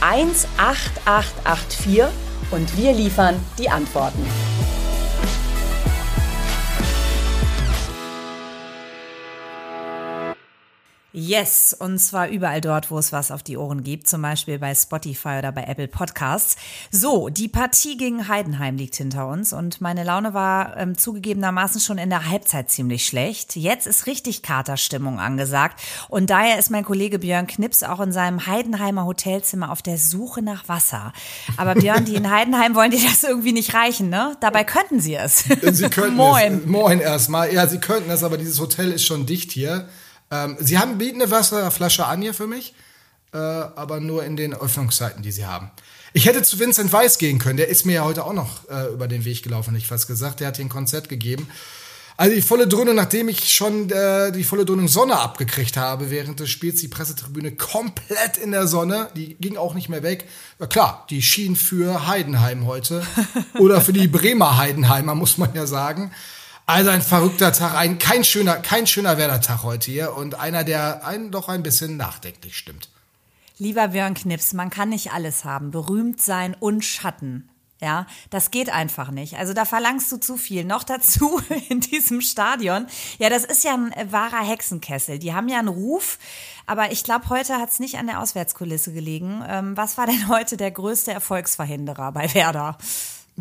18884 und wir liefern die Antworten. Yes, und zwar überall dort, wo es was auf die Ohren gibt, zum Beispiel bei Spotify oder bei Apple Podcasts. So, die Partie gegen Heidenheim liegt hinter uns und meine Laune war ähm, zugegebenermaßen schon in der Halbzeit ziemlich schlecht. Jetzt ist richtig Katerstimmung angesagt und daher ist mein Kollege Björn Knips auch in seinem Heidenheimer Hotelzimmer auf der Suche nach Wasser. Aber Björn, die in Heidenheim wollen dir das irgendwie nicht reichen, ne? Dabei könnten sie es. Sie könnten Moin. es. Moin erstmal. Ja, sie könnten es, aber dieses Hotel ist schon dicht hier. Ähm, sie haben bieten eine Wasserflasche an hier für mich, äh, aber nur in den Öffnungszeiten, die sie haben. Ich hätte zu Vincent Weiss gehen können, der ist mir ja heute auch noch äh, über den Weg gelaufen, ich fast gesagt. Der hat hier ein Konzert gegeben. Also die volle Dröhnung, nachdem ich schon äh, die volle Dröhnung Sonne abgekriegt habe während des Spiels, die Pressetribüne komplett in der Sonne, die ging auch nicht mehr weg. Ja, klar, die schien für Heidenheim heute oder für die Bremer Heidenheimer, muss man ja sagen. Also ein verrückter Tag, ein kein schöner, kein schöner Werder-Tag heute hier und einer, der einen doch ein bisschen nachdenklich stimmt. Lieber Björn Knips, man kann nicht alles haben. Berühmt sein und Schatten. Ja, das geht einfach nicht. Also da verlangst du zu viel. Noch dazu in diesem Stadion. Ja, das ist ja ein wahrer Hexenkessel. Die haben ja einen Ruf, aber ich glaube, heute hat es nicht an der Auswärtskulisse gelegen. Ähm, was war denn heute der größte Erfolgsverhinderer bei Werder?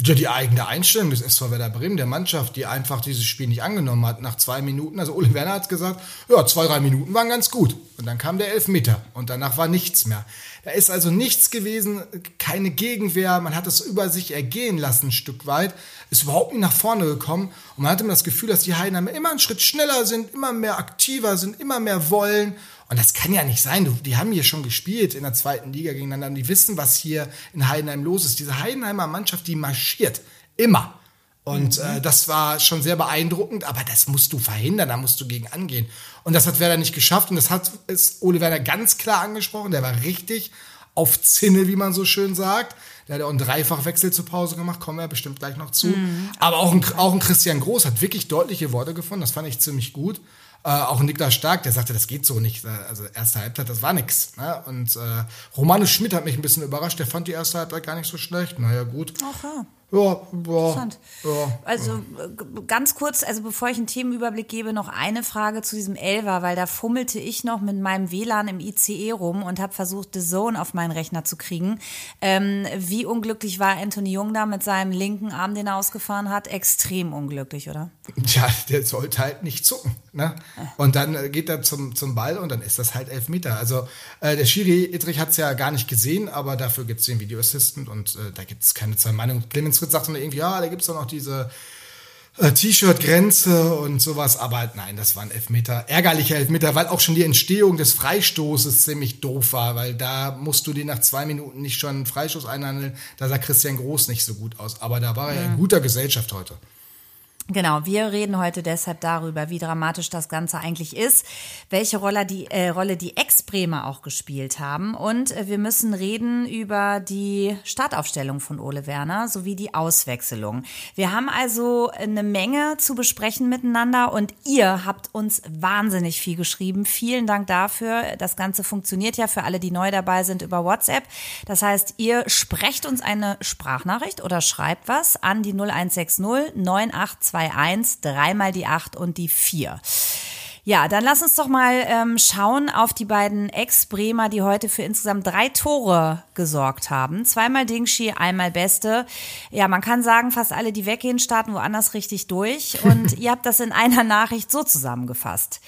Ja, die eigene Einstellung des SV Werder Bremen, der Mannschaft, die einfach dieses Spiel nicht angenommen hat nach zwei Minuten. Also Ole Werner hat gesagt, ja, zwei, drei Minuten waren ganz gut. Und dann kam der Elfmeter und danach war nichts mehr. Da ist also nichts gewesen, keine Gegenwehr, man hat es über sich ergehen lassen ein Stück weit, ist überhaupt nicht nach vorne gekommen und man hatte immer das Gefühl, dass die Heidenheimer immer einen Schritt schneller sind, immer mehr aktiver sind, immer mehr wollen und das kann ja nicht sein. Du, die haben hier schon gespielt in der zweiten Liga gegeneinander und die wissen, was hier in Heidenheim los ist. Diese Heidenheimer Mannschaft, die marschiert. Immer. Und mhm. äh, das war schon sehr beeindruckend, aber das musst du verhindern, da musst du gegen angehen. Und das hat Werder nicht geschafft und das hat ist Ole Werner ganz klar angesprochen. Der war richtig auf Zinne, wie man so schön sagt. Der hat auch einen Dreifachwechsel zur Pause gemacht, kommen wir bestimmt gleich noch zu. Mhm. Aber auch ein, auch ein Christian Groß hat wirklich deutliche Worte gefunden, das fand ich ziemlich gut. Äh, auch Niklas Stark, der sagte, das geht so nicht. Also erste Halbzeit, das war nix. Ne? Und äh, Romano Schmidt hat mich ein bisschen überrascht. Der fand die erste Halbzeit gar nicht so schlecht. Naja, gut. Ach ja. Ja, ja, ja, Also äh, ganz kurz, also bevor ich einen Themenüberblick gebe, noch eine Frage zu diesem Elver, weil da fummelte ich noch mit meinem WLAN im ICE rum und habe versucht, The Zone auf meinen Rechner zu kriegen. Ähm, wie unglücklich war Anthony Jung da mit seinem linken Arm, den er ausgefahren hat? Extrem unglücklich, oder? Tja, der sollte halt nicht zucken. Ne? Und dann äh, geht er zum, zum Ball und dann ist das halt elf Meter. Also äh, der Schiri Ittrich hat es ja gar nicht gesehen, aber dafür gibt es den Video Assistant und äh, da gibt es keine zwei Meinungen. Clemens Fritz sagt dann irgendwie, ja, da gibt es doch noch diese äh, T-Shirt-Grenze und sowas, aber nein, das war ein Elfmeter, ärgerlicher Elfmeter, weil auch schon die Entstehung des Freistoßes ziemlich doof war, weil da musst du dir nach zwei Minuten nicht schon einen Freistoß einhandeln, da sah Christian Groß nicht so gut aus, aber da war er in guter Gesellschaft heute. Genau, wir reden heute deshalb darüber, wie dramatisch das Ganze eigentlich ist, welche Rolle die, äh, Rolle die Ex-Bremer auch gespielt haben und äh, wir müssen reden über die Startaufstellung von Ole Werner sowie die Auswechslung. Wir haben also eine Menge zu besprechen miteinander und ihr habt uns wahnsinnig viel geschrieben. Vielen Dank dafür. Das Ganze funktioniert ja für alle, die neu dabei sind über WhatsApp. Das heißt, ihr sprecht uns eine Sprachnachricht oder schreibt was an die 0160 982 2-1, dreimal die 8 und die 4. Ja, dann lass uns doch mal ähm, schauen auf die beiden Ex-Bremer, die heute für insgesamt drei Tore gesorgt haben. Zweimal Dingshi, einmal Beste. Ja, man kann sagen, fast alle, die weggehen, starten woanders richtig durch. Und ihr habt das in einer Nachricht so zusammengefasst.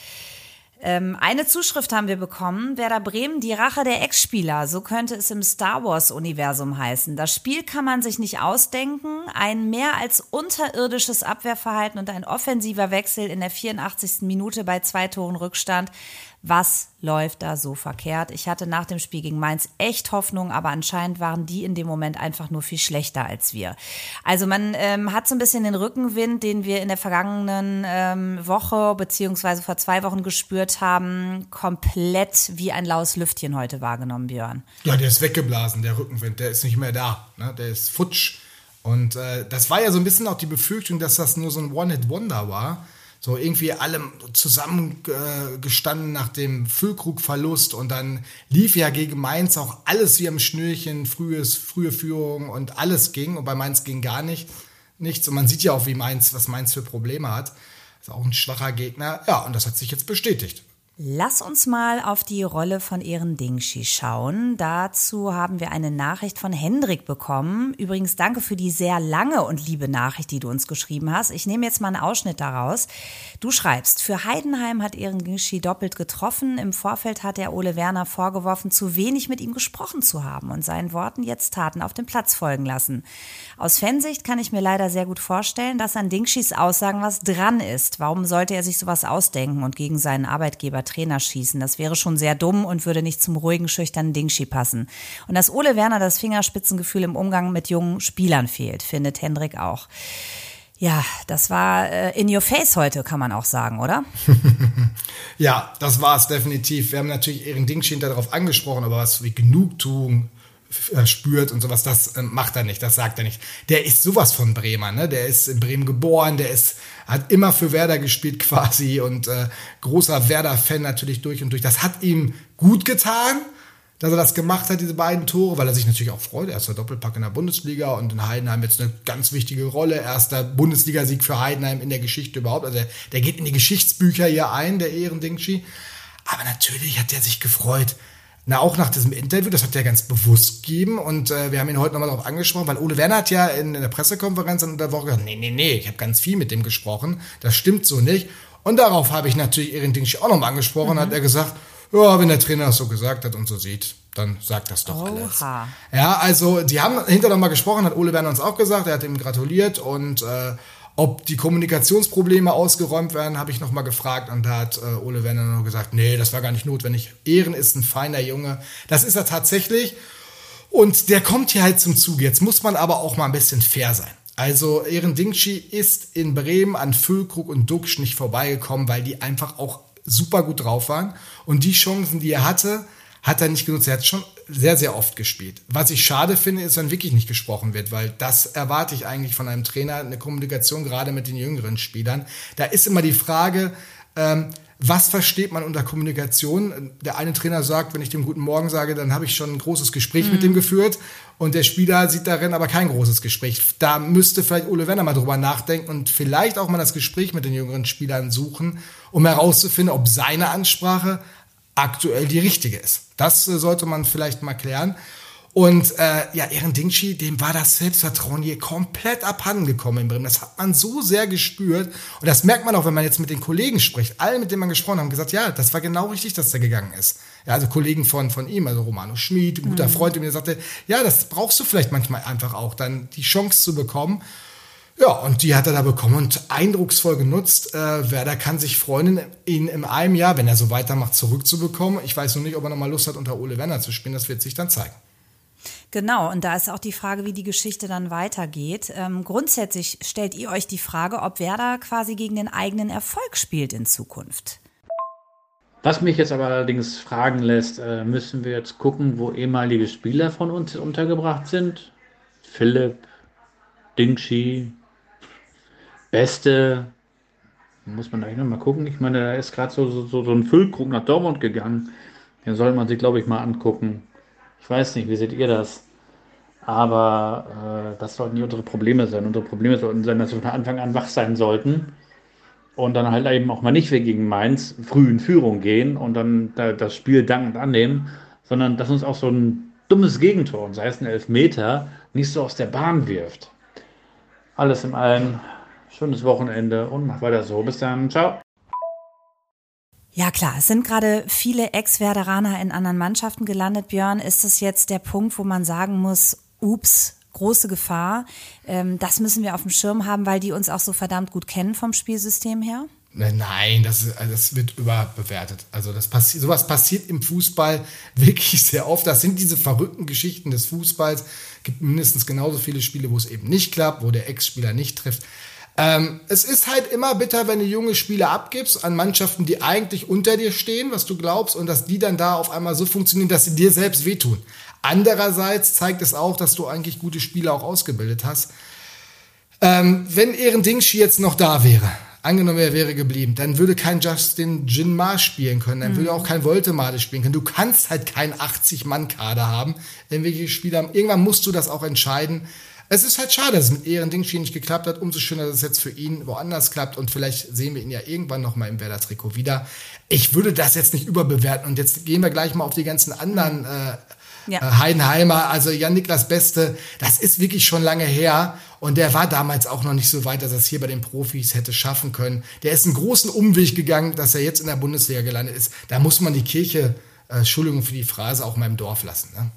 Ähm, eine Zuschrift haben wir bekommen. Werder Bremen, die Rache der Ex-Spieler. So könnte es im Star Wars-Universum heißen. Das Spiel kann man sich nicht ausdenken. Ein mehr als unterirdisches Abwehrverhalten und ein offensiver Wechsel in der 84. Minute bei zwei Toren Rückstand Was läuft da so verkehrt? Ich hatte nach dem Spiel gegen Mainz echt Hoffnung, aber anscheinend waren die in dem Moment einfach nur viel schlechter als wir. Also man ähm, hat so ein bisschen den Rückenwind, den wir in der vergangenen ähm, Woche beziehungsweise vor zwei Wochen gespürt haben, komplett wie ein laues Lüftchen heute wahrgenommen, Björn. Ja, der ist weggeblasen, der Rückenwind, der ist nicht mehr da, ne? der ist futsch. Und äh, das war ja so ein bisschen auch die Befürchtung, dass das nur so ein One-Hit-Wonder war so irgendwie alle zusammengestanden nach dem Füllkrug-Verlust und dann lief ja gegen Mainz auch alles wie am Schnürchen, frühes, frühe Führung und alles ging und bei Mainz ging gar nicht, nichts und man sieht ja auch, wie Mainz, was Mainz für Probleme hat. Ist auch ein schwacher Gegner. Ja, und das hat sich jetzt bestätigt. Lass uns mal auf die Rolle von Ehren Dingshi schauen. Dazu haben wir eine Nachricht von Hendrik bekommen. Übrigens danke für die sehr lange und liebe Nachricht, die du uns geschrieben hast. Ich nehme jetzt mal einen Ausschnitt daraus. Du schreibst, für Heidenheim hat Ehren Dingshi doppelt getroffen. Im Vorfeld hat er Ole Werner vorgeworfen, zu wenig mit ihm gesprochen zu haben und seinen Worten jetzt Taten auf dem Platz folgen lassen. Aus Fansicht kann ich mir leider sehr gut vorstellen, dass an Dingshis Aussagen was dran ist. Warum sollte er sich sowas ausdenken und gegen seinen Arbeitgeber Trainer schießen. Das wäre schon sehr dumm und würde nicht zum ruhigen, schüchternen Dingschi passen. Und dass Ole Werner das Fingerspitzengefühl im Umgang mit jungen Spielern fehlt, findet Hendrik auch. Ja, das war äh, in your face heute, kann man auch sagen, oder? ja, das war es definitiv. Wir haben natürlich Ehren Dingshi darauf angesprochen, aber was wie Genugtuung äh, spürt und sowas, das äh, macht er nicht, das sagt er nicht. Der ist sowas von Bremer, ne? Der ist in Bremen geboren, der ist hat immer für Werder gespielt quasi und äh, großer Werder-Fan natürlich durch und durch. Das hat ihm gut getan, dass er das gemacht hat, diese beiden Tore, weil er sich natürlich auch freut. Erster Doppelpack in der Bundesliga und in Heidenheim jetzt eine ganz wichtige Rolle. Erster Bundesligasieg für Heidenheim in der Geschichte überhaupt. Also der, der geht in die Geschichtsbücher hier ein, der Ehrendingchi. Aber natürlich hat er sich gefreut. Na, auch nach diesem Interview, das hat er ganz bewusst gegeben und äh, wir haben ihn heute nochmal darauf angesprochen, weil Ole Werner hat ja in, in der Pressekonferenz in der Woche gesagt, nee, nee, nee, ich habe ganz viel mit dem gesprochen, das stimmt so nicht. Und darauf habe ich natürlich Erin Dingshi auch nochmal angesprochen, mhm. hat er gesagt, ja, wenn der Trainer das so gesagt hat und so sieht, dann sagt das doch Oha. alles. Ja, also die haben hinterher nochmal gesprochen, hat Ole Werner uns auch gesagt, er hat ihm gratuliert und äh, ob die Kommunikationsprobleme ausgeräumt werden, habe ich nochmal gefragt und da hat äh, Ole Werner nur gesagt, nee, das war gar nicht notwendig. Ehren ist ein feiner Junge. Das ist er tatsächlich. Und der kommt hier halt zum Zuge. Jetzt muss man aber auch mal ein bisschen fair sein. Also Ehren Dingshi ist in Bremen an Füllkrug und Duxch nicht vorbeigekommen, weil die einfach auch super gut drauf waren. Und die Chancen, die er hatte, hat er nicht genutzt. Er hat schon sehr, sehr oft gespielt. Was ich schade finde, ist, wenn wirklich nicht gesprochen wird, weil das erwarte ich eigentlich von einem Trainer, eine Kommunikation gerade mit den jüngeren Spielern. Da ist immer die Frage, ähm, was versteht man unter Kommunikation? Der eine Trainer sagt, wenn ich dem guten Morgen sage, dann habe ich schon ein großes Gespräch mhm. mit dem geführt. Und der Spieler sieht darin aber kein großes Gespräch. Da müsste vielleicht Ole Werner mal drüber nachdenken und vielleicht auch mal das Gespräch mit den jüngeren Spielern suchen, um herauszufinden, ob seine Ansprache aktuell die richtige ist. Das äh, sollte man vielleicht mal klären. Und äh, ja, Ehren Dingshi, dem war das Selbstvertrauen hier komplett abhanden gekommen in Bremen. Das hat man so sehr gespürt. Und das merkt man auch, wenn man jetzt mit den Kollegen spricht. Alle, mit denen man gesprochen hat, haben gesagt, ja, das war genau richtig, dass der gegangen ist. Ja, also Kollegen von, von ihm, also Romano Schmid, ein guter mhm. Freund, der mir sagte, ja, das brauchst du vielleicht manchmal einfach auch, dann die Chance zu bekommen. Ja, und die hat er da bekommen und eindrucksvoll genutzt. Äh, Werder kann sich freuen, ihn in einem Jahr, wenn er so weitermacht, zurückzubekommen. Ich weiß noch nicht, ob er nochmal Lust hat, unter Ole Werner zu spielen. Das wird sich dann zeigen. Genau, und da ist auch die Frage, wie die Geschichte dann weitergeht. Ähm, grundsätzlich stellt ihr euch die Frage, ob Werder quasi gegen den eigenen Erfolg spielt in Zukunft. Was mich jetzt aber allerdings fragen lässt, äh, müssen wir jetzt gucken, wo ehemalige Spieler von uns untergebracht sind? Philipp, Dingshi, Beste, muss man eigentlich noch mal gucken. Ich meine, da ist gerade so, so, so ein Füllkrug nach Dortmund gegangen. Den soll man sich, glaube ich, mal angucken. Ich weiß nicht, wie seht ihr das? Aber äh, das sollten nicht unsere Probleme sein. Unsere Probleme sollten sein, dass wir von Anfang an wach sein sollten und dann halt eben auch mal nicht wir gegen Mainz früh in Führung gehen und dann da, das Spiel dankend annehmen, sondern dass uns auch so ein dummes Gegentor, sei es ein Elfmeter, nicht so aus der Bahn wirft. Alles im Allen schönes Wochenende und mach weiter so. Bis dann. Ciao. Ja klar, es sind gerade viele Ex-Werderaner in anderen Mannschaften gelandet. Björn, ist es jetzt der Punkt, wo man sagen muss, ups, große Gefahr. Ähm, das müssen wir auf dem Schirm haben, weil die uns auch so verdammt gut kennen vom Spielsystem her? Ne, nein, das, ist, also das wird überbewertet. Also das passi sowas passiert im Fußball wirklich sehr oft. Das sind diese verrückten Geschichten des Fußballs. Es gibt mindestens genauso viele Spiele, wo es eben nicht klappt, wo der Ex-Spieler nicht trifft. Ähm, es ist halt immer bitter, wenn du junge Spieler abgibst an Mannschaften, die eigentlich unter dir stehen, was du glaubst, und dass die dann da auf einmal so funktionieren, dass sie dir selbst wehtun. Andererseits zeigt es auch, dass du eigentlich gute Spieler auch ausgebildet hast. Ähm, wenn Ehren Dingshi jetzt noch da wäre, angenommen er wäre geblieben, dann würde kein Justin Jinmar spielen können, dann mhm. würde auch kein Voltemade spielen können. Du kannst halt keinen 80-Mann-Kader haben, wenn wir Spieler haben. Irgendwann musst du das auch entscheiden. Es ist halt schade, dass es mit Ehren Dingshi nicht geklappt hat. Umso schöner, dass es jetzt für ihn woanders klappt und vielleicht sehen wir ihn ja irgendwann noch mal im Werder-Trikot wieder. Ich würde das jetzt nicht überbewerten und jetzt gehen wir gleich mal auf die ganzen anderen äh, ja. Äh, Heidenheimer, also Jan-Niklas Beste, das ist wirklich schon lange her. Und der war damals auch noch nicht so weit, dass er es hier bei den Profis hätte schaffen können. Der ist einen großen Umweg gegangen, dass er jetzt in der Bundesliga gelandet ist. Da muss man die Kirche, äh, Entschuldigung für die Phrase, auch mal im Dorf lassen. Ne?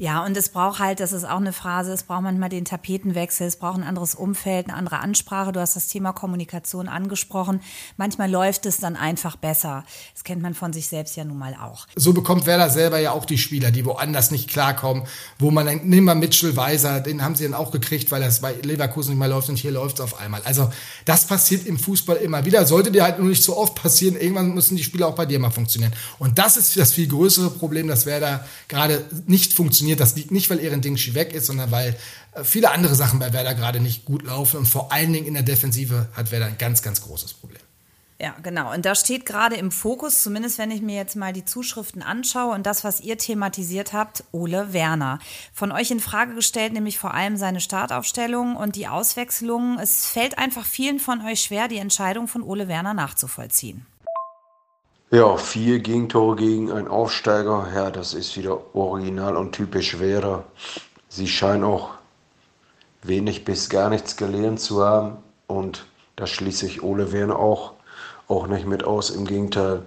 Ja, und es braucht halt, das ist auch eine Phrase, es braucht manchmal den Tapetenwechsel, es braucht ein anderes Umfeld, eine andere Ansprache. Du hast das Thema Kommunikation angesprochen. Manchmal läuft es dann einfach besser. Das kennt man von sich selbst ja nun mal auch. So bekommt Werder selber ja auch die Spieler, die woanders nicht klarkommen, wo man dann, nimm mal Mitchell Weiser, den haben sie dann auch gekriegt, weil das bei Leverkusen nicht mehr läuft und hier läuft es auf einmal. Also das passiert im Fußball immer wieder. Sollte dir halt nur nicht so oft passieren, irgendwann müssen die Spieler auch bei dir mal funktionieren. Und das ist das viel größere Problem, dass Werder gerade nicht funktioniert funktioniert. Das liegt nicht, weil Ehren Dingschi weg ist, sondern weil äh, viele andere Sachen bei Werder gerade nicht gut laufen. Und vor allen Dingen in der Defensive hat Werder ein ganz, ganz großes Problem. Ja, genau. Und da steht gerade im Fokus, zumindest wenn ich mir jetzt mal die Zuschriften anschaue und das, was ihr thematisiert habt, Ole Werner. Von euch in Frage gestellt, nämlich vor allem seine Startaufstellung und die Auswechslungen. Es fällt einfach vielen von euch schwer, die Entscheidung von Ole Werner nachzuvollziehen. Ja, vier Gegentore gegen einen Aufsteiger. Ja, das ist wieder original und typisch Werder. Sie scheinen auch wenig bis gar nichts gelernt zu haben. Und da schließe ich Ole Werner auch, auch nicht mit aus. Im Gegenteil,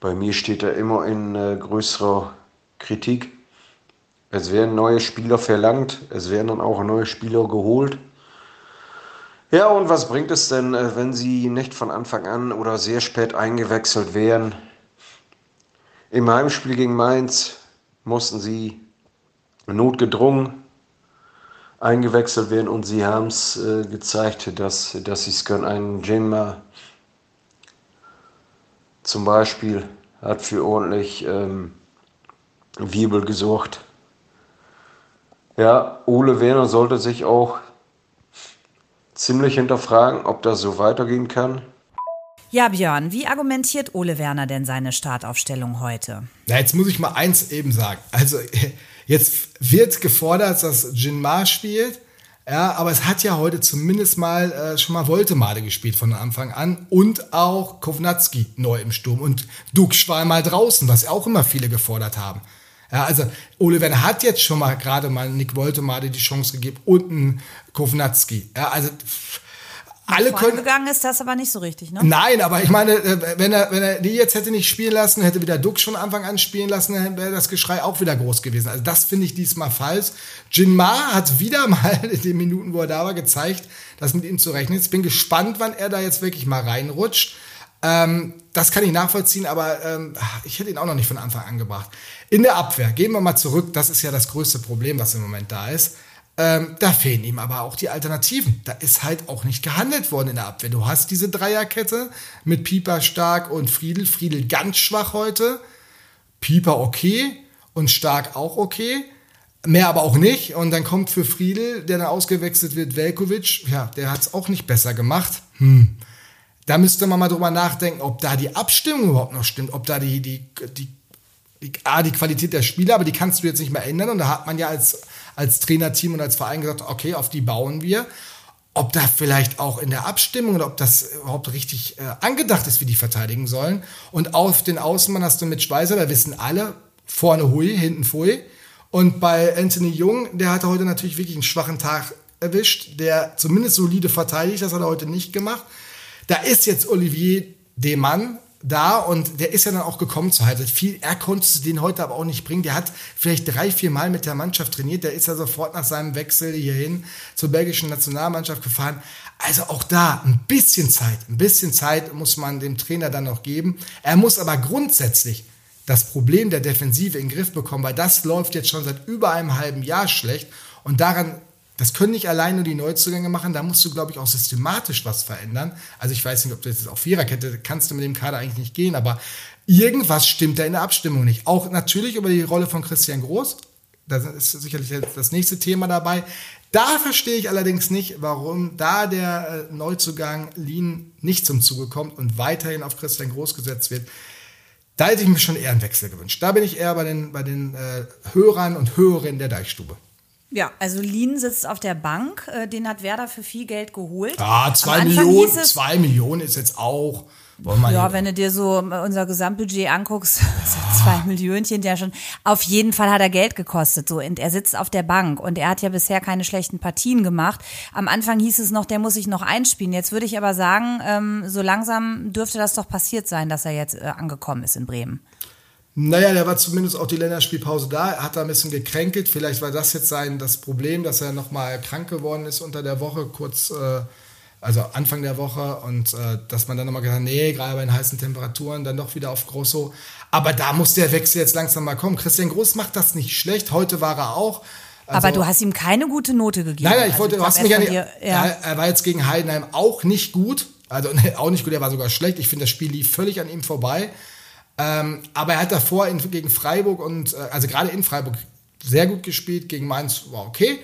bei mir steht er immer in äh, größerer Kritik. Es werden neue Spieler verlangt, es werden dann auch neue Spieler geholt. Ja, und was bringt es denn, äh, wenn sie nicht von Anfang an oder sehr spät eingewechselt werden? Im Heimspiel gegen Mainz mussten sie notgedrungen eingewechselt werden und sie haben es äh, gezeigt, dass, dass sie es können. Ein Jinma zum Beispiel hat für ordentlich ähm, Wirbel gesorgt. Ja, Ole Werner sollte sich auch ziemlich hinterfragen, ob das so weitergehen kann. Ja, Björn, wie argumentiert Ole Werner denn seine Startaufstellung heute? Na, jetzt muss ich mal eins eben sagen. Also, jetzt wird gefordert, dass Jinmar spielt. Ja, aber es hat ja heute zumindest mal äh, schon mal Voltemade gespielt von Anfang an und auch Kovnatski neu im Sturm und Dux war mal draußen, was auch immer viele gefordert haben. Ja, also Ole Werner hat jetzt schon mal gerade mal Nick Woltemade die Chance gegeben und einen Kovnatski. Ja, also alle können. gegangen ist das aber nicht so richtig, ne? Nein, aber ich meine, äh, wenn er, wenn er die jetzt hätte nicht spielen lassen, hätte wieder Duck schon Anfang an spielen lassen, dann wäre das Geschrei auch wieder groß gewesen. Also das finde ich diesmal falsch. Jin Ma hat wieder mal in den Minuten, wo er da war, gezeigt, dass mit ihm zu rechnen ist. Bin gespannt, wann er da jetzt wirklich mal reinrutscht. Ähm, das kann ich nachvollziehen, aber ähm, ich hätte ihn auch noch nicht von Anfang an gebracht. In der Abwehr, gehen wir mal zurück, das ist ja das größte Problem, was im Moment da ist. Ähm, da fehlen ihm aber auch die Alternativen. Da ist halt auch nicht gehandelt worden in der Abwehr. Du hast diese Dreierkette mit Pieper stark und Friedel. Friedel ganz schwach heute. Pieper okay und stark auch okay. Mehr aber auch nicht. Und dann kommt für Friedel, der dann ausgewechselt wird, Velkovic. Ja, der hat es auch nicht besser gemacht. Hm. Da müsste man mal drüber nachdenken, ob da die Abstimmung überhaupt noch stimmt, ob da die, die, die, die, A, die Qualität der Spieler, aber die kannst du jetzt nicht mehr ändern. Und da hat man ja als als Trainerteam und als Verein gesagt, okay, auf die bauen wir. Ob da vielleicht auch in der Abstimmung oder ob das überhaupt richtig äh, angedacht ist, wie die verteidigen sollen. Und auf den Außenmann hast du mit Schweizer, da wissen alle, vorne Hui, hinten Fui. Und bei Anthony Jung, der hatte heute natürlich wirklich einen schwachen Tag erwischt, der zumindest solide verteidigt, das hat er heute nicht gemacht. Da ist jetzt Olivier Demann da und der ist ja dann auch gekommen zur Halbzeit. Viel, er konnte den heute aber auch nicht bringen. Der hat vielleicht drei, vier Mal mit der Mannschaft trainiert. Der ist ja sofort nach seinem Wechsel hierhin zur belgischen Nationalmannschaft gefahren. Also auch da ein bisschen Zeit, ein bisschen Zeit muss man dem Trainer dann noch geben. Er muss aber grundsätzlich das Problem der Defensive in den Griff bekommen, weil das läuft jetzt schon seit über einem halben Jahr schlecht und daran das können nicht allein nur die Neuzugänge machen, da musst du, glaube ich, auch systematisch was verändern. Also ich weiß nicht, ob du jetzt auf Viererkette kannst du mit dem Kader eigentlich nicht gehen, aber irgendwas stimmt da in der Abstimmung nicht. Auch natürlich über die Rolle von Christian Groß. Da ist sicherlich das nächste Thema dabei. Da verstehe ich allerdings nicht, warum da der äh, Neuzugang Lien nicht zum Zuge kommt und weiterhin auf Christian Groß gesetzt wird. Da hätte ich mir schon eher einen Wechsel gewünscht. Da bin ich eher bei den, bei den äh, Hörern und Hörerinnen der Deichstube. Ja, also Lien sitzt auf der Bank. Äh, den hat Werder für viel Geld geholt. Ah, zwei Millionen, zwei Millionen ist jetzt auch. Ja, wenn du dir so unser Gesamtbudget anguckst, zwei Millionchen ja schon. Auf jeden Fall hat er Geld gekostet. So, und er sitzt auf der Bank und er hat ja bisher keine schlechten Partien gemacht. Am Anfang hieß es noch, der muss sich noch einspielen. Jetzt würde ich aber sagen, ähm, so langsam dürfte das doch passiert sein, dass er jetzt äh, angekommen ist in Bremen. Naja, der war zumindest auch die Länderspielpause da. Er hat da ein bisschen gekränkelt. Vielleicht war das jetzt sein das Problem, dass er nochmal krank geworden ist unter der Woche, kurz, äh, also Anfang der Woche. Und äh, dass man dann nochmal gesagt hat, nee, gerade bei den heißen Temperaturen, dann doch wieder auf Grosso. Aber da muss der Wechsel jetzt langsam mal kommen. Christian Groß macht das nicht schlecht. Heute war er auch. Also, aber du hast ihm keine gute Note gegeben. Nein, nein, ich also wollte, also, du hast mich ja ja. Er war jetzt gegen Heidenheim auch nicht gut. Also auch nicht gut, er war sogar schlecht. Ich finde, das Spiel lief völlig an ihm vorbei. Ähm, aber er hat davor in, gegen Freiburg und, äh, also gerade in Freiburg, sehr gut gespielt. Gegen Mainz war okay.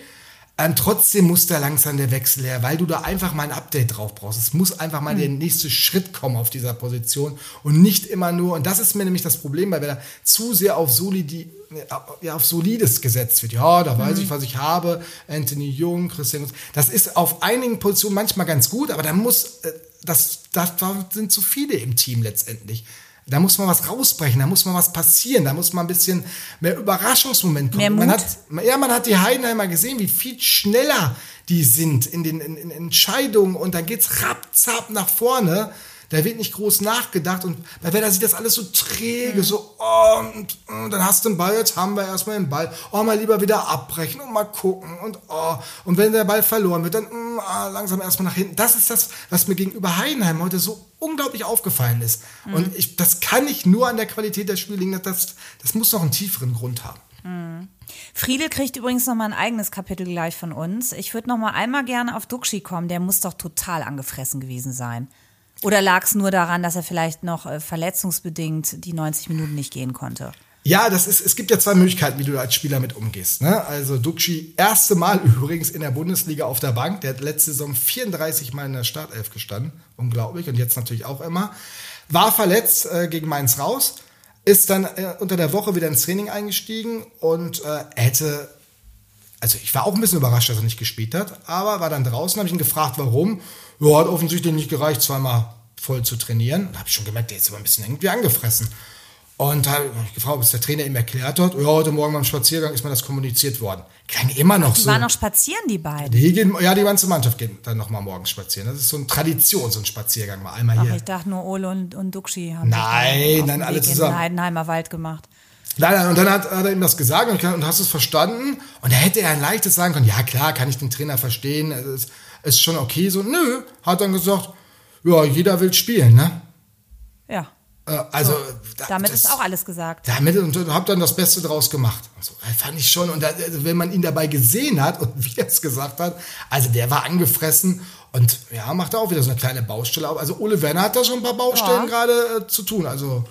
Ähm, trotzdem muss da langsam der Wechsel her, weil du da einfach mal ein Update drauf brauchst. Es muss einfach mal mhm. der nächste Schritt kommen auf dieser Position und nicht immer nur, und das ist mir nämlich das Problem, weil da zu sehr auf, Solidi, ja, auf Solides gesetzt wird. Ja, da weiß mhm. ich, was ich habe. Anthony Jung, Christian. Das ist auf einigen Positionen manchmal ganz gut, aber da muss, äh, das, das, da sind zu viele im Team letztendlich. Da muss man was rausbrechen, da muss mal was passieren, da muss mal ein bisschen mehr Überraschungsmoment kommen. Mehr Mut. Man hat, ja, man hat die Heidenheimer gesehen, wie viel schneller die sind in den in, in Entscheidungen und dann geht's rapp, nach vorne. Da wird nicht groß nachgedacht und bei Werder sieht das alles so träge, mhm. so, oh, und, und, dann hast du den Ball, jetzt haben wir erstmal den Ball, oh, mal lieber wieder abbrechen und mal gucken und oh, und wenn der Ball verloren wird, dann mm, ah, langsam erstmal nach hinten. Das ist das, was mir gegenüber Heidenheim heute so unglaublich aufgefallen ist. Mhm. Und ich, das kann nicht nur an der Qualität der Spiele liegen, das, das muss noch einen tieferen Grund haben. Mhm. Friedel kriegt übrigens noch mal ein eigenes Kapitel gleich von uns. Ich würde noch mal einmal gerne auf Duxi kommen. Der muss doch total angefressen gewesen sein. Oder lag es nur daran, dass er vielleicht noch äh, verletzungsbedingt die 90 Minuten nicht gehen konnte? Ja, das ist, es gibt ja zwei Möglichkeiten, wie du als Spieler mit umgehst. Ne? Also Duxi, erste Mal übrigens in der Bundesliga auf der Bank. Der hat letzte Saison 34 Mal in der Startelf gestanden. Unglaublich. Und jetzt natürlich auch immer. War verletzt äh, gegen Mainz raus. Ist dann äh, unter der Woche wieder ins Training eingestiegen und äh, hätte also ich war auch ein bisschen überrascht, dass er nicht gespielt hat, aber war dann draußen, habe ich ihn gefragt, warum. Ja, hat offensichtlich nicht gereicht, zweimal voll zu trainieren. Da habe ich schon gemerkt, der ist aber ein bisschen irgendwie angefressen. Und habe ich gefragt, ob es der Trainer ihm erklärt hat. Ja, heute Morgen beim Spaziergang ist mir das kommuniziert worden. Klang immer noch die so. Die waren noch spazieren, die beiden? Die gehen, ja, die ganze Mannschaft geht dann nochmal morgens spazieren. Das ist so eine Tradition, so ein Spaziergang mal einmal Ach, hier. ich dachte nur Ole und, und Duxi haben Nein, dann alle zusammen. In Heidenheimer Wald gemacht. Nein, nein, und dann hat, hat, er ihm das gesagt und, und hast es verstanden. Und da hätte er ein leichtes sagen können, ja klar, kann ich den Trainer verstehen, es ist, ist schon okay. So, nö, hat dann gesagt, ja, jeder will spielen, ne? Ja. Äh, also, so, damit das, ist auch alles gesagt. Damit und hab dann das Beste draus gemacht. Also, fand ich schon. Und da, also, wenn man ihn dabei gesehen hat und wie er es gesagt hat, also der war angefressen und ja, macht auch wieder so eine kleine Baustelle auf. Also Ole Werner hat da schon ein paar Baustellen ja. gerade äh, zu tun. Also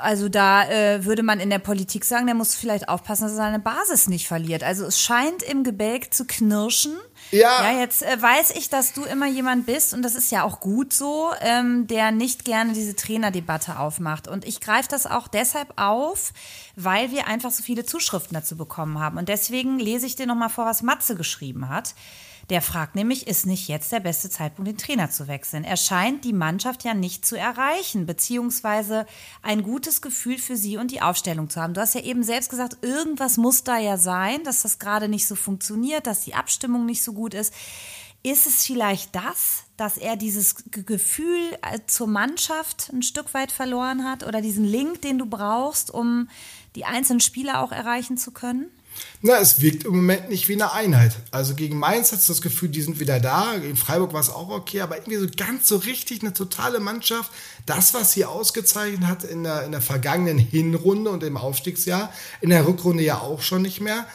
also da äh, würde man in der Politik sagen, der muss vielleicht aufpassen, dass er seine Basis nicht verliert. Also es scheint im Gebälk zu knirschen. Ja. Ja, jetzt äh, weiß ich, dass du immer jemand bist, und das ist ja auch gut so, ähm, der nicht gerne diese Trainerdebatte aufmacht. Und ich greife das auch deshalb auf, weil wir einfach so viele Zuschriften dazu bekommen haben. Und deswegen lese ich dir nochmal vor, was Matze geschrieben hat. Der fragt nämlich, ist nicht jetzt der beste Zeitpunkt, den Trainer zu wechseln? Er scheint die Mannschaft ja nicht zu erreichen, beziehungsweise ein gutes Gefühl für sie und die Aufstellung zu haben. Du hast ja eben selbst gesagt, irgendwas muss da ja sein, dass das gerade nicht so funktioniert, dass die Abstimmung nicht so gut ist. Ist es vielleicht das, dass er dieses Gefühl äh, zur Mannschaft ein Stück weit verloren hat oder diesen Link, den du brauchst, um die einzelnen Spieler auch erreichen zu können? Na, es wirkt im Moment nicht wie eine Einheit. Also gegen Mainz hat es das Gefühl, die sind wieder da. In Freiburg war es auch okay, aber irgendwie so ganz so richtig eine totale Mannschaft. Das, was sie ausgezeichnet hat in der, in der vergangenen Hinrunde und im Aufstiegsjahr, in der Rückrunde ja auch schon nicht mehr.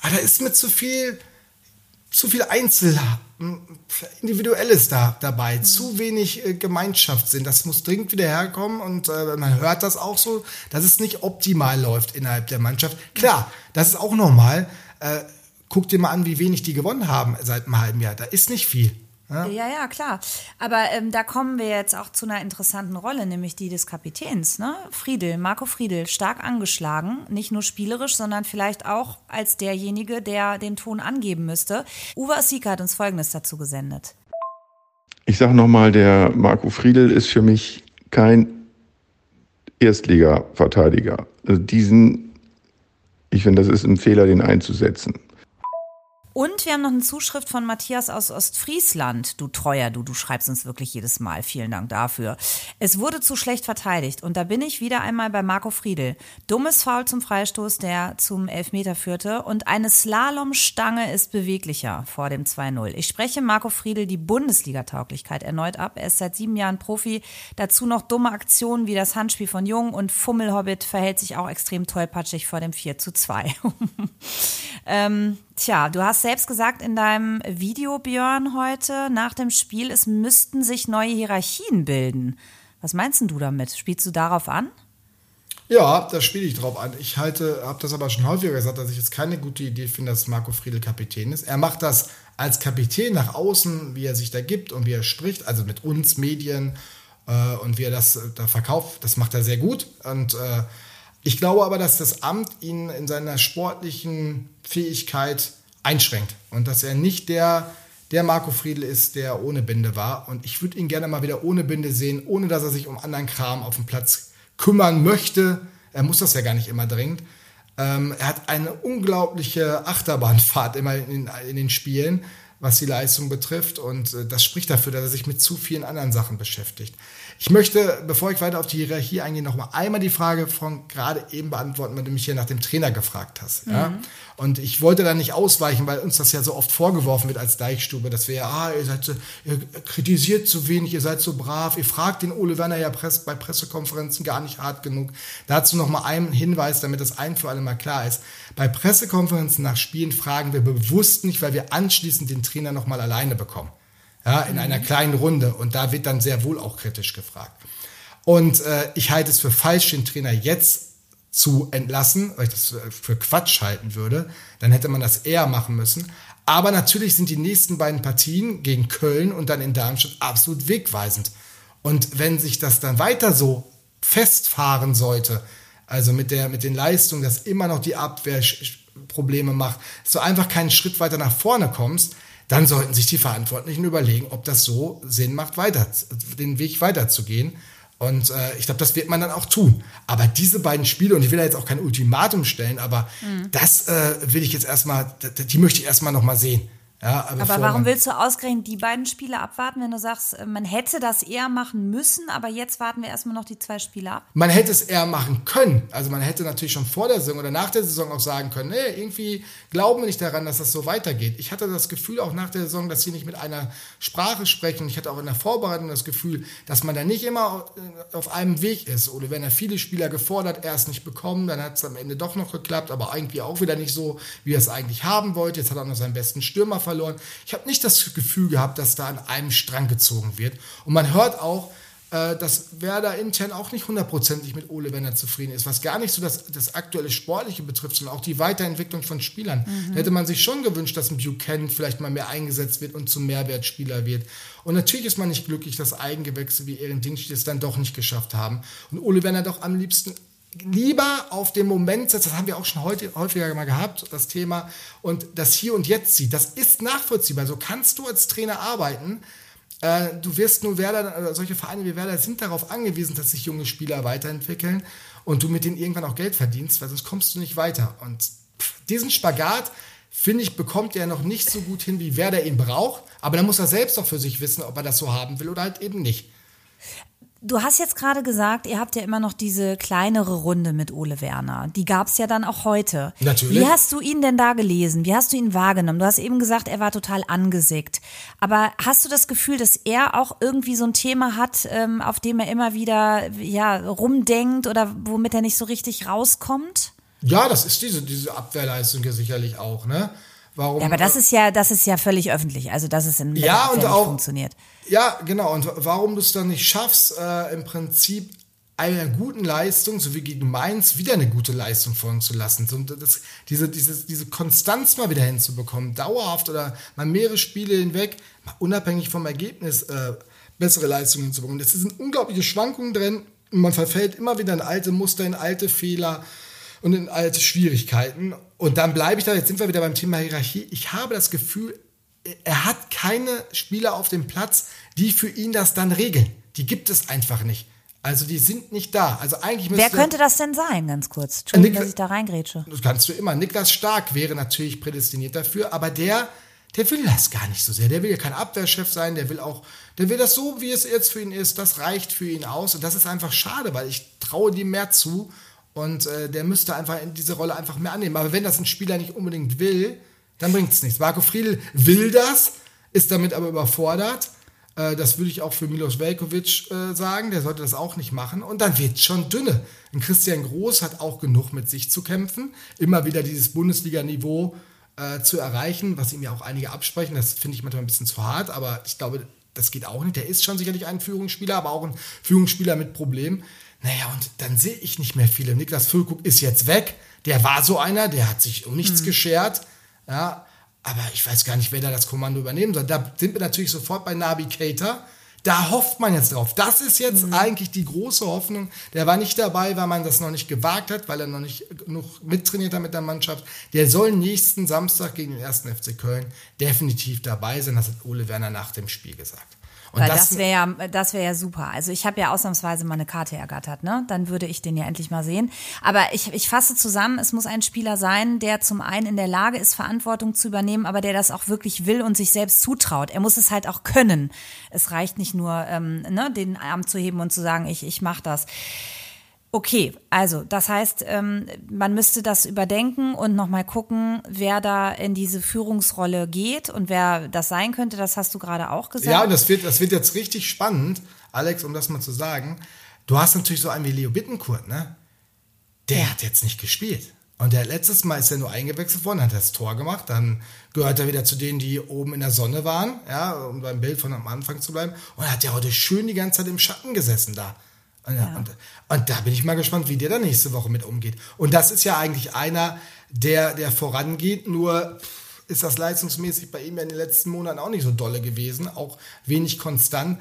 Aber da ist mir zu viel, zu viel Einzel, Individuelles da dabei, mhm. zu wenig äh, Gemeinschaftssinn. Das muss dringend wieder herkommen und äh, man hört das auch so, dass es nicht optimal läuft innerhalb der Mannschaft. Klar, das ist auch normal. Äh, guck dir mal an, wie wenig die gewonnen haben seit einem halben Jahr. Da ist nicht viel. Ja, ja, ja klar. Aber ähm, da kommen wir jetzt auch zu einer interessanten Rolle, nämlich die des Kapitäns. Ne? Friedel, Marco Friedel, stark angeschlagen, nicht nur spielerisch, sondern vielleicht auch als derjenige, der den Ton angeben müsste. Uwe Asika hat uns Folgendes dazu gesendet. Ich sage nochmal, der Marco Friedel ist für mich kein Erstliga-Verteidiger. Also diesen, ich finde, das ist ein Fehler, den einzusetzen. Und wir haben noch eine Zuschrift von Matthias aus Ostfriesland. Du treuer, du, du schreibst uns wirklich jedes Mal. Vielen Dank dafür. Es wurde zu schlecht verteidigt. Und da bin ich wieder einmal bei Marco Friedel. Dummes Foul zum Freistoß, der zum Elfmeter führte. Und eine Slalomstange ist beweglicher vor dem 2-0. Ich spreche Marco Friedel die Bundesliga-Tauglichkeit erneut ab. Er ist seit sieben Jahren Profi. Dazu noch dumme Aktionen wie das Handspiel von Jung und Fummelhobbit verhält sich auch extrem tollpatschig vor dem 4 zu 2. ähm, Tja, du hast selbst gesagt in deinem Video, Björn, heute nach dem Spiel, es müssten sich neue Hierarchien bilden. Was meinst du damit? Spielst du darauf an? Ja, da spiele ich drauf an. Ich halte, habe das aber schon häufiger gesagt, dass ich jetzt keine gute Idee finde, dass Marco Friedel Kapitän ist. Er macht das als Kapitän nach außen, wie er sich da gibt und wie er spricht, also mit uns Medien äh, und wie er das da verkauft. Das macht er sehr gut und äh, ich glaube aber, dass das Amt ihn in seiner sportlichen Fähigkeit einschränkt und dass er nicht der, der Marco Friedl ist, der ohne Binde war. Und ich würde ihn gerne mal wieder ohne Binde sehen, ohne dass er sich um anderen Kram auf dem Platz kümmern möchte. Er muss das ja gar nicht immer dringend. Ähm, er hat eine unglaubliche Achterbahnfahrt immer in, in, den Spielen, was die Leistung betrifft. Und äh, das spricht dafür, dass er sich mit zu vielen anderen Sachen beschäftigt. Ich möchte, bevor ich weiter auf die Hierarchie eingehe, noch mal einmal die Frage von gerade eben beantworten, weil du mich hier nach dem Trainer gefragt hast. Mhm. Ja? Und ich wollte da nicht ausweichen, weil uns das ja so oft vorgeworfen wird als Deichstube, dass wir ja, ah, ihr seid so, ihr kritisiert zu wenig, ihr seid so brav, ihr fragt den Ole Werner ja Press, bei Pressekonferenzen gar nicht hart genug. Dazu noch mal einen Hinweis, damit das ein für alle mal klar ist. Bei Pressekonferenzen nach Spielen fragen wir bewusst nicht, weil wir anschließend den Trainer noch mal alleine bekommen ja, in einer kleinen Runde. Und da wird dann sehr wohl auch kritisch gefragt. Und äh, ich halte es für falsch, den Trainer jetzt zu entlassen, weil ich das für Quatsch halten würde. Dann hätte man das eher machen müssen. Aber natürlich sind die nächsten beiden Partien gegen Köln und dann in Darmstadt absolut wegweisend. Und wenn sich das dann weiter so festfahren sollte, also mit, der, mit den Leistungen, dass immer noch die Abwehr Probleme macht, dass du einfach keinen Schritt weiter nach vorne kommst, dann sollten sich die Verantwortlichen überlegen, ob das so Sinn macht, weiter, den Weg weiterzugehen. Und äh, ich glaube, das wird man dann auch tun. Aber diese beiden Spiele, und ich will da jetzt auch kein Ultimatum stellen, aber mhm. das äh, will ich jetzt erstmal, die möchte ich erstmal nochmal sehen. Ja, aber, aber warum willst du ausgerechnet die beiden Spiele abwarten, wenn du sagst, äh, man hätte das eher machen müssen, aber jetzt warten wir erstmal noch die zwei Spiele ab? Man hätte es eher machen können. Also man hätte natürlich schon vor der Saison oder nach der Saison auch sagen können, nee, irgendwie glauben wir nicht daran, dass das so weitergeht. Ich hatte das Gefühl auch nach der Saison, dass sie nicht mit einer Sprache sprechen. Ich hatte auch in der Vorbereitung das Gefühl, dass man da nicht immer auf einem Weg ist. Oder wenn er viele Spieler gefordert, erst nicht bekommen, dann hat es am Ende doch noch geklappt, aber irgendwie auch wieder nicht so, wie er es eigentlich haben wollte. Jetzt hat er noch seinen besten Stürmer verloren. Ich habe nicht das Gefühl gehabt, dass da an einem Strang gezogen wird. Und man hört auch, äh, dass Werder intern auch nicht hundertprozentig mit Ole Werner zufrieden ist, was gar nicht so das, das aktuelle Sportliche betrifft, sondern auch die Weiterentwicklung von Spielern. Mhm. Da hätte man sich schon gewünscht, dass ein Buchanan vielleicht mal mehr eingesetzt wird und zum Mehrwertspieler wird. Und natürlich ist man nicht glücklich, dass Eigengewächse wie Ehren Dingstedt es dann doch nicht geschafft haben. Und Ole Werner doch am liebsten lieber auf den Moment setzt, das haben wir auch schon heute, häufiger mal gehabt, das Thema, und das Hier und Jetzt sieht. Das ist nachvollziehbar. So kannst du als Trainer arbeiten. Äh, du wirst nur Werder, solche Vereine wie Werder sind darauf angewiesen, dass sich junge Spieler weiterentwickeln und du mit denen irgendwann auch Geld verdienst, weil sonst kommst du nicht weiter. Und diesen Spagat finde ich, bekommt er noch nicht so gut hin, wie Werder ihn braucht. Aber dann muss er selbst auch für sich wissen, ob er das so haben will oder halt eben nicht. Du hast jetzt gerade gesagt, ihr habt ja immer noch diese kleinere Runde mit Ole Werner. Die gab es ja dann auch heute. Natürlich. Wie hast du ihn denn da gelesen? Wie hast du ihn wahrgenommen? Du hast eben gesagt, er war total angesickt. Aber hast du das Gefühl, dass er auch irgendwie so ein Thema hat, ähm, auf dem er immer wieder ja, rumdenkt oder womit er nicht so richtig rauskommt? Ja, das ist diese, diese Abwehrleistung ja sicherlich auch, ne? Warum, ja, aber das ist ja, das ist ja völlig öffentlich, also dass es in ja, und auch, funktioniert. Ja, genau. Und warum du es dann nicht schaffst, äh, im Prinzip einer guten Leistung, so wie gegen Mainz, wieder eine gute Leistung folgen zu lassen. So, das, diese, diese, diese Konstanz mal wieder hinzubekommen, dauerhaft oder mal mehrere Spiele hinweg, unabhängig vom Ergebnis, äh, bessere Leistungen hinzubekommen. Es sind unglaubliche Schwankungen drin. Man verfällt immer wieder in alte Muster, in alte Fehler und in alte Schwierigkeiten. Und dann bleibe ich da, jetzt sind wir wieder beim Thema Hierarchie. Ich habe das Gefühl, er hat keine Spieler auf dem Platz, die für ihn das dann regeln. Die gibt es einfach nicht. Also die sind nicht da. Also eigentlich Wer könnte das denn sein, ganz kurz? Entschuldigung, Nik dass ich da reingrätsche. Das kannst du immer. Niklas Stark wäre natürlich prädestiniert dafür, aber der, der will das gar nicht so sehr. Der will ja kein Abwehrchef sein, der will auch, der will das so, wie es jetzt für ihn ist. Das reicht für ihn aus. Und das ist einfach schade, weil ich traue ihm mehr zu. Und äh, der müsste einfach in diese Rolle einfach mehr annehmen. Aber wenn das ein Spieler nicht unbedingt will, dann bringt es nichts. Marco Friedl will das, ist damit aber überfordert. Äh, das würde ich auch für Milos Velkovic äh, sagen. Der sollte das auch nicht machen. Und dann wird es schon dünne. Und Christian Groß hat auch genug mit sich zu kämpfen. Immer wieder dieses Bundesliga-Niveau äh, zu erreichen, was ihm ja auch einige absprechen. Das finde ich manchmal ein bisschen zu hart, aber ich glaube, das geht auch nicht. Der ist schon sicherlich ein Führungsspieler, aber auch ein Führungsspieler mit Problemen. Naja, und dann sehe ich nicht mehr viele. Niklas Füllkrug ist jetzt weg. Der war so einer, der hat sich um nichts mhm. geschert. Ja, aber ich weiß gar nicht, wer da das Kommando übernehmen soll. Da sind wir natürlich sofort bei Navigator. Da hofft man jetzt drauf. Das ist jetzt mhm. eigentlich die große Hoffnung. Der war nicht dabei, weil man das noch nicht gewagt hat, weil er noch nicht genug mittrainiert hat mit der Mannschaft. Der soll nächsten Samstag gegen den 1. FC Köln definitiv dabei sein. Das hat Ole Werner nach dem Spiel gesagt. Und Weil das, das wäre ja, das wäre ja super. Also ich habe ja ausnahmsweise mal eine Karte ergattert, ne? Dann würde ich den ja endlich mal sehen. Aber ich, ich fasse zusammen, es muss ein Spieler sein, der zum einen in der Lage ist, Verantwortung zu übernehmen, aber der das auch wirklich will und sich selbst zutraut. Er muss es halt auch können. Es reicht nicht nur, ähm, ne, den Arm zu heben und zu sagen, ich, ich mache das. Okay, also das heißt, ähm, man müsste das überdenken und nochmal gucken, wer da in diese Führungsrolle geht und wer das sein könnte. Das hast du gerade auch gesagt. Ja, und das wird, das wird jetzt richtig spannend, Alex, um das mal zu sagen. Du hast natürlich so einen wie Leo Bittenkurt, ne? Der hat jetzt nicht gespielt. Und der letztes Mal ist er nur eingewechselt worden, hat das Tor gemacht, dann gehört er wieder zu denen, die oben in der Sonne waren, ja, um beim Bild von am Anfang zu bleiben. Und hat ja heute schön die ganze Zeit im Schatten gesessen da. Ja. Und, und, da bin ich mal gespannt, wie der da nächste Woche mit umgeht. Und das ist ja eigentlich einer, der, der vorangeht, nur ist das leistungsmäßig bei ihm ja in den letzten Monaten auch nicht so dolle gewesen, auch wenig konstant.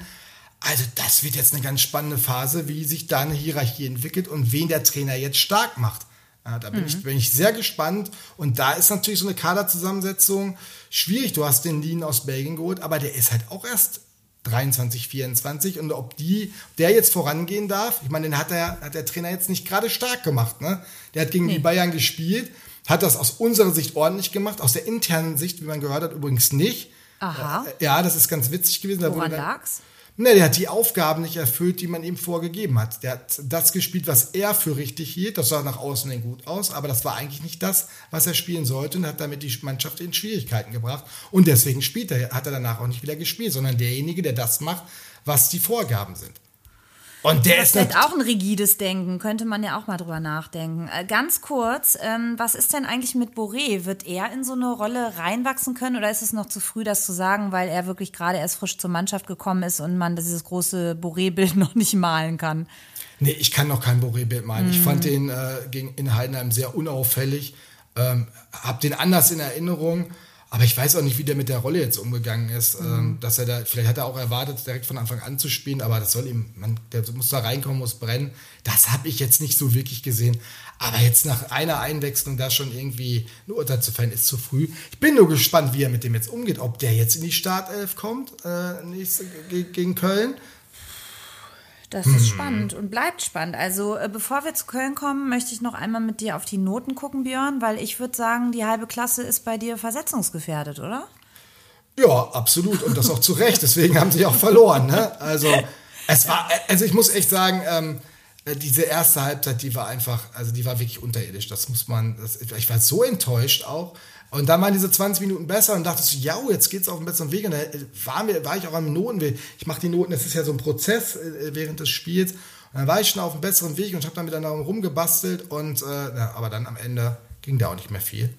Also das wird jetzt eine ganz spannende Phase, wie sich da eine Hierarchie entwickelt und wen der Trainer jetzt stark macht. Ja, da bin, mhm. ich, bin ich sehr gespannt. Und da ist natürlich so eine Kaderzusammensetzung schwierig. Du hast den Lean aus Belgien geholt, aber der ist halt auch erst 23, 24 und ob die, der jetzt vorangehen darf, ich meine, den hat der, hat der Trainer jetzt nicht gerade stark gemacht, ne? Der hat gegen nee. die Bayern gespielt, hat das aus unserer Sicht ordentlich gemacht, aus der internen Sicht, wie man gehört hat, übrigens nicht. Aha. Äh, ja, das ist ganz witzig gewesen. Woran lag's? Ne, der hat die Aufgaben nicht erfüllt, die man ihm vorgegeben hat. Der hat das gespielt, was er für richtig hielt. Das sah nach außen hin gut aus, aber das war eigentlich nicht das, was er spielen sollte und hat damit die Mannschaft in Schwierigkeiten gebracht. Und deswegen spielt er, hat er danach auch nicht wieder gespielt, sondern derjenige, der das macht, was die Vorgaben sind. Und der das ist halt auch ein rigides Denken, könnte man ja auch mal drüber nachdenken. Äh, ganz kurz, ähm, was ist denn eigentlich mit Boré? Wird er in so eine Rolle reinwachsen können oder ist es noch zu früh, das zu sagen, weil er wirklich gerade erst frisch zur Mannschaft gekommen ist und man dieses große Boré-Bild noch nicht malen kann? Nee, ich kann noch kein Boré-Bild malen. Mhm. Ich fand den äh, gegen, in Heidenheim sehr unauffällig, ähm, hab den anders in Erinnerung. Aber ich weiß auch nicht, wie der mit der Rolle jetzt umgegangen ist. Mhm. Ähm, dass er da, vielleicht hat er auch erwartet, direkt von Anfang an zu spielen, aber das soll ihm, man, der muss da reinkommen, muss brennen. Das habe ich jetzt nicht so wirklich gesehen. Aber jetzt nach einer Einwechslung da schon irgendwie ein Urteil zu fällen, ist zu früh. Ich bin nur gespannt, wie er mit dem jetzt umgeht. Ob der jetzt in die Startelf kommt, äh, nächste, gegen Köln. Das ist spannend und bleibt spannend. Also äh, bevor wir zu Köln kommen, möchte ich noch einmal mit dir auf die Noten gucken, Björn, weil ich würde sagen, die halbe Klasse ist bei dir versetzungsgefährdet, oder? Ja, absolut. Und das auch zu Recht. Deswegen haben sie auch verloren. Ne? Also, es war, also ich muss echt sagen, ähm, diese erste Halbzeit, die war einfach, also die war wirklich unterirdisch. Das muss man, das, ich war so enttäuscht auch. Und dann waren diese 20 Minuten besser und dachte so, ja, jetzt geht's auf einen besseren Weg. Und da war, mir, war ich auch am Noten. Ich mache die Noten, das ist ja so ein Prozess äh, während des Spiels. Und dann war ich schon auf einem besseren Weg und habe dann wieder darum rumgebastelt. Und, äh, ja, aber dann am Ende ging da auch nicht mehr viel.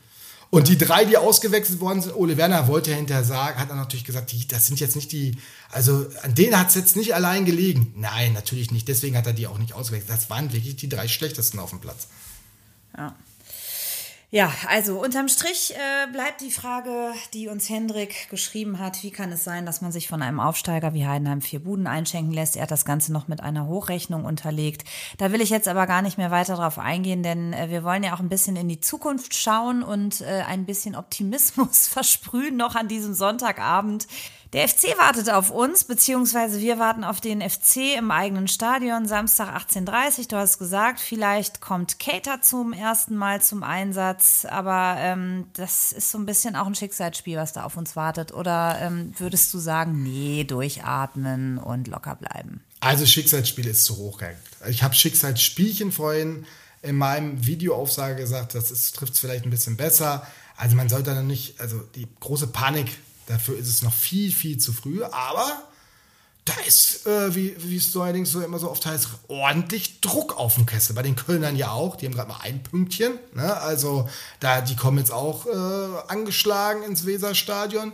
Und die drei, die ausgewechselt worden sind, Ole Werner wollte ja hinterher sagen, hat dann natürlich gesagt, die, das sind jetzt nicht die, also an denen hat es jetzt nicht allein gelegen. Nein, natürlich nicht. Deswegen hat er die auch nicht ausgewechselt. Das waren wirklich die drei schlechtesten auf dem Platz. Ja. Ja, also unterm Strich äh, bleibt die Frage, die uns Hendrik geschrieben hat, wie kann es sein, dass man sich von einem Aufsteiger wie Heidenheim vier Buden einschenken lässt? Er hat das Ganze noch mit einer Hochrechnung unterlegt. Da will ich jetzt aber gar nicht mehr weiter drauf eingehen, denn äh, wir wollen ja auch ein bisschen in die Zukunft schauen und äh, ein bisschen Optimismus versprühen noch an diesem Sonntagabend. Der FC wartet auf uns, beziehungsweise wir warten auf den FC im eigenen Stadion, Samstag 18.30 Uhr. Du hast gesagt, vielleicht kommt Cater zum ersten Mal zum Einsatz, aber ähm, das ist so ein bisschen auch ein Schicksalsspiel, was da auf uns wartet. Oder ähm, würdest du sagen, nee, durchatmen und locker bleiben? Also Schicksalsspiel ist zu hoch gehängt. Ich habe Schicksalsspielchen vorhin in meinem Videoaufsage gesagt, das trifft es vielleicht ein bisschen besser. Also man sollte dann nicht, also die große Panik Dafür ist es noch viel, viel zu früh, aber da ist, äh, wie, wie es so allerdings so immer so oft heißt, ordentlich Druck auf dem Kessel. Bei den Kölnern ja auch, die haben gerade mal ein Pünktchen. Ne? Also da, die kommen jetzt auch äh, angeschlagen ins Weserstadion.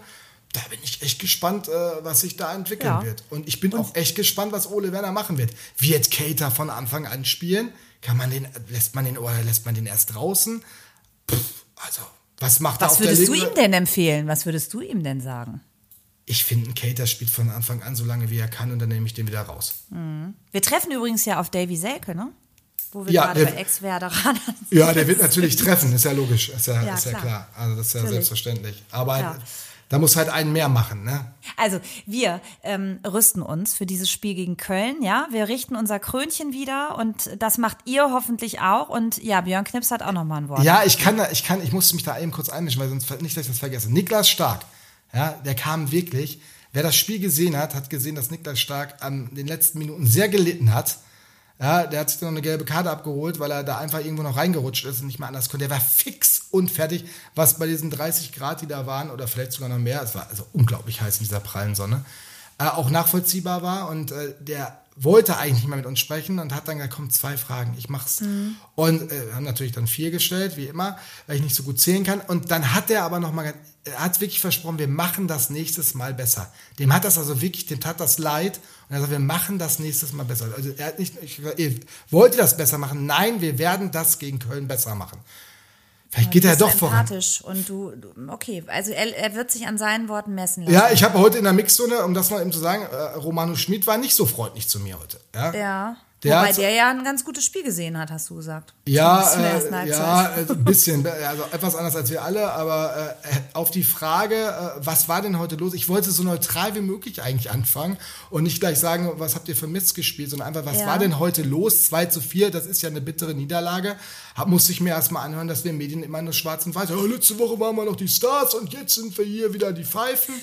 Da bin ich echt gespannt, äh, was sich da entwickeln ja. wird. Und ich bin Und auch echt gespannt, was Ole Werner machen wird. Wird Cater von Anfang an spielen? Kann man den, lässt man den oder lässt man den erst draußen? Pff, also was macht Was würdest du ihm denn empfehlen? Was würdest du ihm denn sagen? Ich finde, ein Cater spielt von Anfang an so lange, wie er kann, und dann nehme ich den wieder raus. Mhm. Wir treffen übrigens ja auf Davy Selke, ne? Wo wir ja, gerade bei Ex-Werderaner Ja, der wird natürlich treffen, ist ja logisch, ist ja, ja, ist ja klar. klar. Also das ist ja natürlich. selbstverständlich. Aber klar. Da muss halt einen mehr machen, ne? Also wir ähm, rüsten uns für dieses Spiel gegen Köln, ja. Wir richten unser Krönchen wieder und das macht ihr hoffentlich auch. Und ja, Björn Knips hat auch noch mal ein Wort. Ja, ich kann, ich kann, ich musste mich da eben kurz einmischen, weil sonst nicht, dass ich das vergesse. Niklas Stark, ja, der kam wirklich. Wer das Spiel gesehen hat, hat gesehen, dass Niklas Stark an den letzten Minuten sehr gelitten hat. Ja, der hat sich noch eine gelbe Karte abgeholt, weil er da einfach irgendwo noch reingerutscht ist und nicht mehr anders konnte. Der war fix und fertig, was bei diesen 30 Grad, die da waren, oder vielleicht sogar noch mehr, es war also unglaublich heiß in dieser prallen Sonne, äh, auch nachvollziehbar war. Und äh, der wollte eigentlich nicht mehr mit uns sprechen und hat dann gesagt, komm, zwei Fragen, ich mach's. Mhm. Und äh, haben natürlich dann vier gestellt, wie immer, weil ich nicht so gut zählen kann. Und dann hat er aber nochmal, er hat wirklich versprochen, wir machen das nächstes Mal besser. Dem hat das also wirklich, dem tat das leid. Und er sagt, wir machen das nächstes Mal besser. Also er hat nicht, ich, er wollte das besser machen. Nein, wir werden das gegen Köln besser machen. Vielleicht geht er doch voran. Und du, okay, also er, er, wird sich an seinen Worten messen lassen. Ja, ich habe heute in der Mixzone, um das mal eben zu sagen, äh, Romano Schmid war nicht so freundlich zu mir heute. Ja. ja. Der Wobei der ja ein ganz gutes Spiel gesehen hat, hast du gesagt. Ja, äh, ja, äh, ein bisschen, also etwas anders als wir alle, aber äh, auf die Frage, äh, was war denn heute los? Ich wollte so neutral wie möglich eigentlich anfangen und nicht gleich sagen, was habt ihr für Mist gespielt, sondern einfach, was ja. war denn heute los? 2 zu 4, das ist ja eine bittere Niederlage. Hab, musste ich mir erstmal anhören, dass wir Medien immer nur schwarz und weiß, oh, letzte Woche waren wir noch die Stars und jetzt sind wir hier wieder die Pfeifen.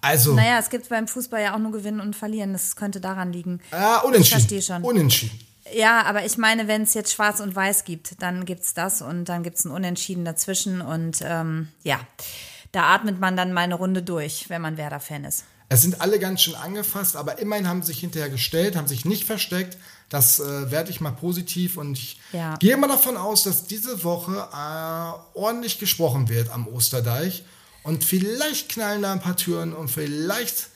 Also. Naja, es gibt beim Fußball ja auch nur Gewinnen und Verlieren. Das könnte daran liegen. Ja, unentschieden. Ich verstehe schon. Unentschieden. Ja, aber ich meine, wenn es jetzt Schwarz und Weiß gibt, dann gibt es das und dann gibt es ein Unentschieden dazwischen und ähm, ja, da atmet man dann mal eine Runde durch, wenn man Werder-Fan ist. Es sind alle ganz schön angefasst, aber immerhin haben sie sich hinterher gestellt, haben sich nicht versteckt. Das äh, werde ich mal positiv und ich ja. gehe mal davon aus, dass diese Woche äh, ordentlich gesprochen wird am Osterdeich. Und vielleicht knallen da ein paar Türen und vielleicht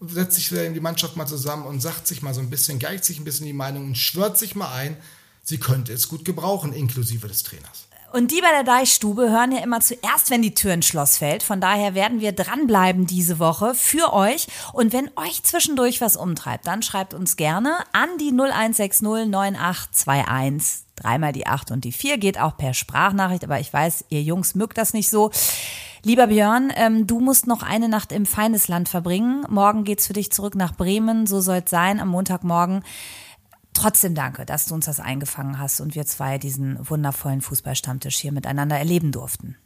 setzt sich die Mannschaft mal zusammen und sagt sich mal so ein bisschen, geicht sich ein bisschen die Meinung und schwört sich mal ein, sie könnte es gut gebrauchen, inklusive des Trainers. Und die bei der Deichstube hören ja immer zuerst, wenn die Tür ins Schloss fällt. Von daher werden wir dranbleiben diese Woche für euch. Und wenn euch zwischendurch was umtreibt, dann schreibt uns gerne an die 0160 9821. Dreimal die 8 und die 4 geht auch per Sprachnachricht, aber ich weiß, ihr Jungs mögt das nicht so. Lieber Björn, ähm, du musst noch eine Nacht im Feindesland verbringen. Morgen geht's für dich zurück nach Bremen. So soll es sein am Montagmorgen. Trotzdem danke, dass du uns das eingefangen hast und wir zwei diesen wundervollen Fußballstammtisch hier miteinander erleben durften.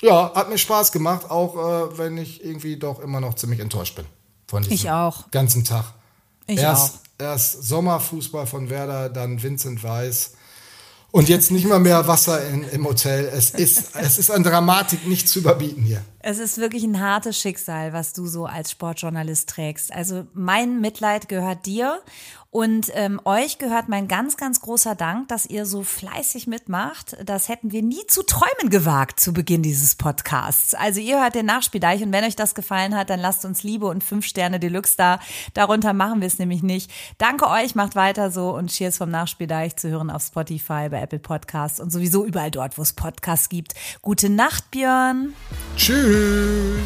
Ja, hat mir Spaß gemacht, auch äh, wenn ich irgendwie doch immer noch ziemlich enttäuscht bin von diesem Ich auch. ganzen Tag. Ich erst, auch. erst Sommerfußball von Werder, dann Vincent Weiß. Und jetzt nicht mal mehr Wasser in, im Hotel. Es ist, es ist an Dramatik nicht zu überbieten hier. Es ist wirklich ein hartes Schicksal, was du so als Sportjournalist trägst. Also mein Mitleid gehört dir und ähm, euch gehört mein ganz, ganz großer Dank, dass ihr so fleißig mitmacht. Das hätten wir nie zu träumen gewagt zu Beginn dieses Podcasts. Also ihr hört den Nachspieldeich und wenn euch das gefallen hat, dann lasst uns Liebe und fünf Sterne Deluxe da. Darunter machen wir es nämlich nicht. Danke euch, macht weiter so und Cheers vom Nachspieldeich zu hören auf Spotify, bei Apple Podcasts und sowieso überall dort, wo es Podcasts gibt. Gute Nacht, Björn. Tschüss.